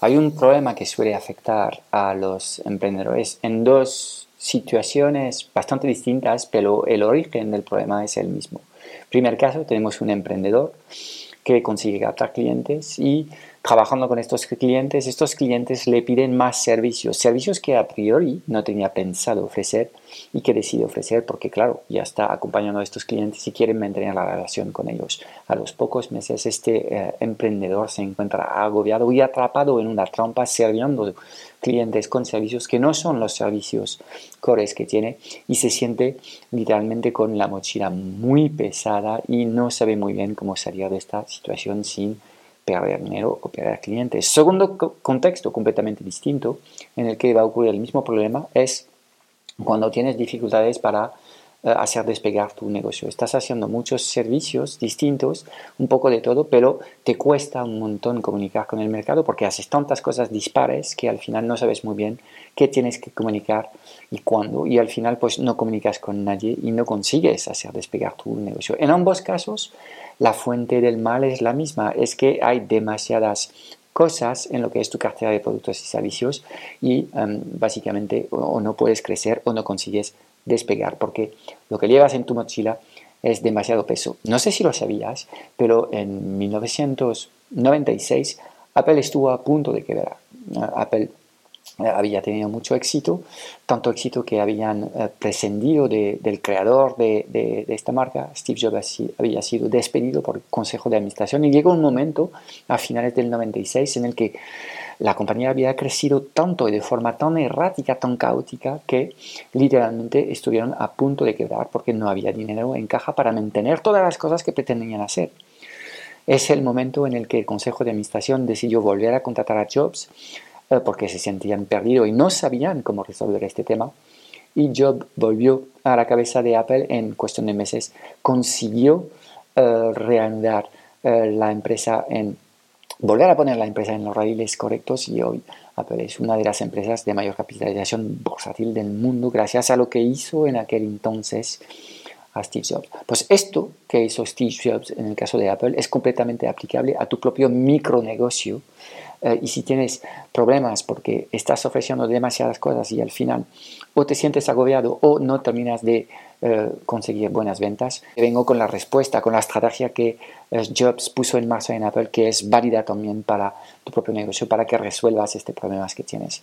hay un problema que suele afectar a los emprendedores en dos situaciones bastante distintas, pero el origen del problema es el mismo. Primer caso, tenemos un emprendedor que consigue captar clientes y trabajando con estos clientes, estos clientes le piden más servicios, servicios que a priori no tenía pensado ofrecer y que decide ofrecer porque, claro, ya está acompañando a estos clientes y quiere mantener la relación con ellos. A los pocos meses, este eh, emprendedor se encuentra agobiado y atrapado en una trampa sirviendo clientes con servicios que no son los servicios cores que tiene y se siente literalmente con la mochila muy pesada y no sabe muy bien cómo salir de esta situación sin perder dinero o perder clientes. Segundo contexto completamente distinto en el que va a ocurrir el mismo problema es cuando tienes dificultades para hacer despegar tu negocio. Estás haciendo muchos servicios distintos, un poco de todo, pero te cuesta un montón comunicar con el mercado porque haces tantas cosas dispares que al final no sabes muy bien qué tienes que comunicar y cuándo. Y al final pues no comunicas con nadie y no consigues hacer despegar tu negocio. En ambos casos, la fuente del mal es la misma, es que hay demasiadas cosas en lo que es tu cartera de productos y servicios y em, básicamente o no puedes crecer o no consigues despegar porque lo que llevas en tu mochila es demasiado peso. No sé si lo sabías, pero en 1996 Apple estuvo a punto de quebrar. Apple había tenido mucho éxito, tanto éxito que habían eh, prescindido del creador de, esta marca, Steve Jobs había sido despedido por el Consejo de Administración y llegó un momento a finales del 96 en el que la compañía había crecido tanto y de forma tan errática, tan caótica, que literalmente estuvieron a punto de quebrar porque no había dinero en caja para mantener todas las cosas que pretendían hacer. Es el momento en el que el Consejo de Administración decidió volver a contratar a Jobs eh, porque se sentían perdidos y no sabían cómo resolver este tema. Y Jobs volvió a la cabeza de Apple en cuestión de meses, consiguió eh, reanudar eh, la empresa en volver a poner la empresa en los raíles correctos y hoy Apple es una de las empresas de mayor capitalización bursátil del mundo gracias a lo que hizo en aquel entonces a Steve Jobs. Pues esto que hizo Steve Jobs en el caso de Apple es completamente aplicable a tu propio micronegocio eh, y si tienes problemas porque estás ofreciendo demasiadas cosas y al final o te sientes agobiado o no terminas de eh, conseguir buenas ventas, vengo con la respuesta, con la estrategia que eh, Jobs puso en marcha en Apple, que es válida también para tu propio negocio, para que resuelvas este problema que tienes.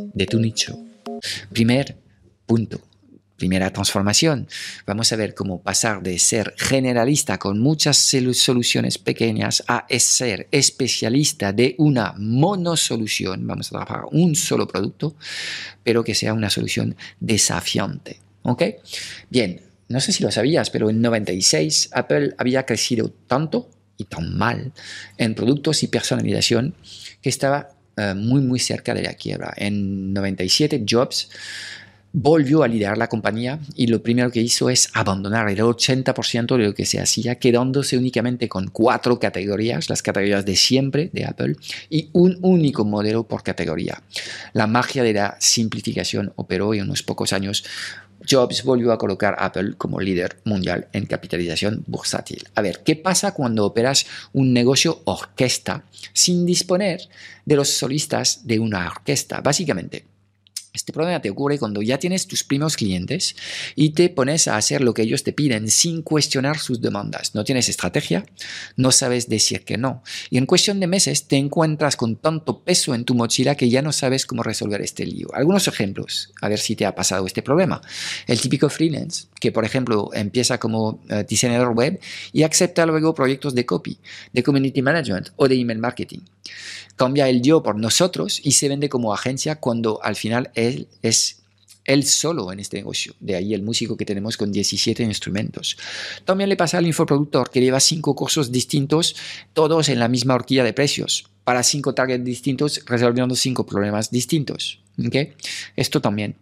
de tu nicho. Primer punto Primera transformación. Vamos a ver cómo pasar de ser generalista con muchas soluciones pequeñas a ser especialista de una monosolución. Vamos a trabajar un solo producto, pero que sea una solución desafiante. ¿Ok? Bien, no sé si lo sabías, pero en 96 Apple había crecido tanto y tan mal en productos y personalización que estaba eh, muy muy cerca de la quiebra. En 97 Jobs volvió a liderar la compañía y lo primero que hizo es abandonar el 80% de lo que se hacía, quedándose únicamente con cuatro categorías, las categorías de siempre de Apple, y un único modelo por categoría. La magia de la simplificación operó y en unos pocos años Jobs volvió a colocar a Apple como líder mundial en capitalización bursátil. A ver, ¿qué pasa cuando operas un negocio orquesta sin disponer de los solistas de una orquesta? Básicamente, Este problema te ocurre cuando ya tienes tus primeros clientes y te pones a hacer lo que ellos te piden sin cuestionar sus demandas. No tienes estrategia, no sabes decir que no. Y en cuestión de meses te encuentras con tanto peso en tu mochila que ya no sabes cómo resolver este lío. Algunos ejemplos, a ver si te ha pasado este problema. El típico freelance, que por ejemplo empieza como eh, diseñador web y acepta luego proyectos de copy, de community management o de email marketing. Cambia el yo por nosotros y se vende como agencia cuando al final él es él solo en este negocio. De ahí el músico que tenemos con 17 instrumentos. También le pasa al infoproductor que lleva cinco cursos distintos, todos en la misma horquilla de precios, para cinco targets distintos, resolviendo cinco problemas distintos. ¿Okay? Esto también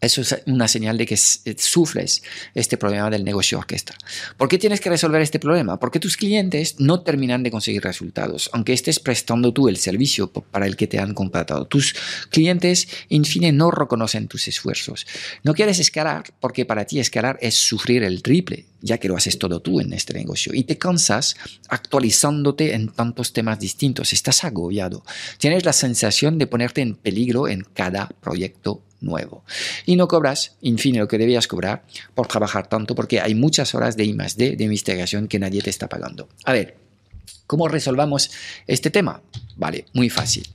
eso es una señal de que eh, sufres este problema del negocio orquesta. ¿Por qué tienes que resolver este problema? Porque tus clientes no terminan de conseguir resultados, aunque estés prestando tú el servicio para el que te han contratado. Tus clientes, en fin, no reconocen tus esfuerzos. No quieres escalar porque para ti escalar es sufrir el triple, ya que lo haces todo tú en este negocio. Y te cansas actualizándote en tantos temas distintos. Estás agobiado. Tienes la sensación de ponerte en peligro en cada proyecto nuevo. Y no cobras, en fin, lo que debías cobrar por trabajar tanto porque hay muchas horas de I de investigación que nadie te está pagando. A ver, ¿cómo resolvamos este tema? Vale, muy fácil.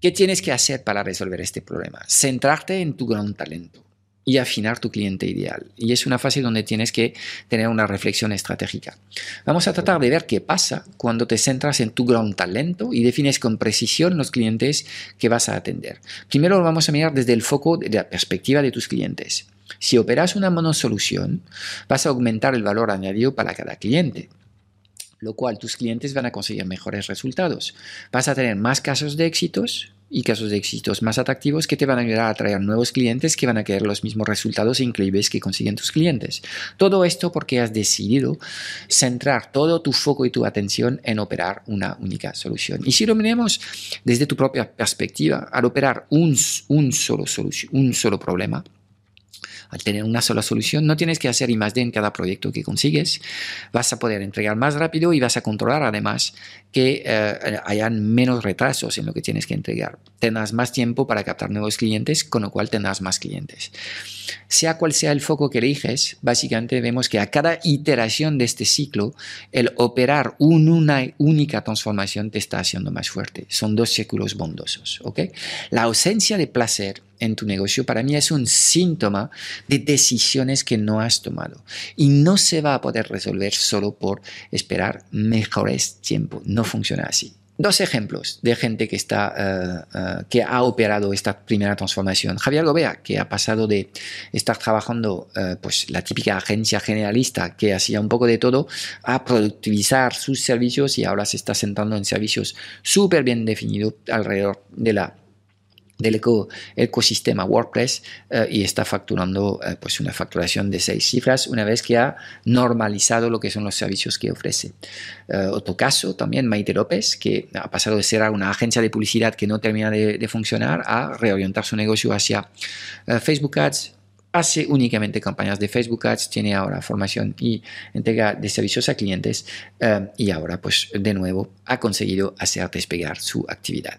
¿Qué tienes que hacer para resolver este problema? Centrarte en tu gran talento y afinar tu cliente ideal. Y es una fase donde tienes que tener una reflexión estratégica. Vamos a tratar de ver qué pasa cuando te centras en tu gran talento y defines con precisión los clientes que vas a atender. Primero lo vamos a mirar desde el foco de la perspectiva de tus clientes. Si operas una monosolución, vas a aumentar el valor añadido para cada cliente lo cual tus clientes van a conseguir mejores resultados. Vas a tener más casos de éxitos y casos de éxitos más atractivos que te van a ayudar a atraer nuevos clientes que van a querer los mismos resultados increíbles que consiguen tus clientes. Todo esto porque has decidido centrar todo tu foco y tu atención en operar una única solución. Y si lo miramos desde tu propia perspectiva, al operar un, un solo, solución, un solo problema, al tener una sola solución, no tienes que hacer I más D en cada proyecto que consigues. Vas a poder entregar más rápido y vas a controlar además que eh, hayan menos retrasos en lo que tienes que entregar. Tendrás más tiempo para captar nuevos clientes, con lo cual tendrás más clientes. Sea cual sea el foco que eliges, básicamente vemos que a cada iteración de este ciclo, el operar una única transformación te está haciendo más fuerte. Son dos círculos bondosos. ¿okay? La ausencia de placer en tu negocio para mí es un síntoma de decisiones que no has tomado y no se va a poder resolver solo por esperar mejores tiempos. No funciona así. Dos ejemplos de gente que, está, eh, que ha operado esta primera transformación. Javier Gobea, que ha pasado de estar trabajando eh, pues, la típica agencia generalista que hacía un poco de todo a productivizar sus servicios y ahora se está sentando en servicios súper bien definidos alrededor de la del ecosistema WordPress eh, y está facturando eh, pues una facturación de seis cifras una vez que ha normalizado lo que son los servicios que ofrece. Eh, otro caso también, Maite López, que ha pasado de ser una agencia de publicidad que no termina de, de funcionar a reorientar su negocio hacia Facebook Ads, hace únicamente campañas de Facebook Ads, tiene ahora formación y entrega de servicios a clientes y ahora pues de nuevo ha conseguido hacer despegar su actividad.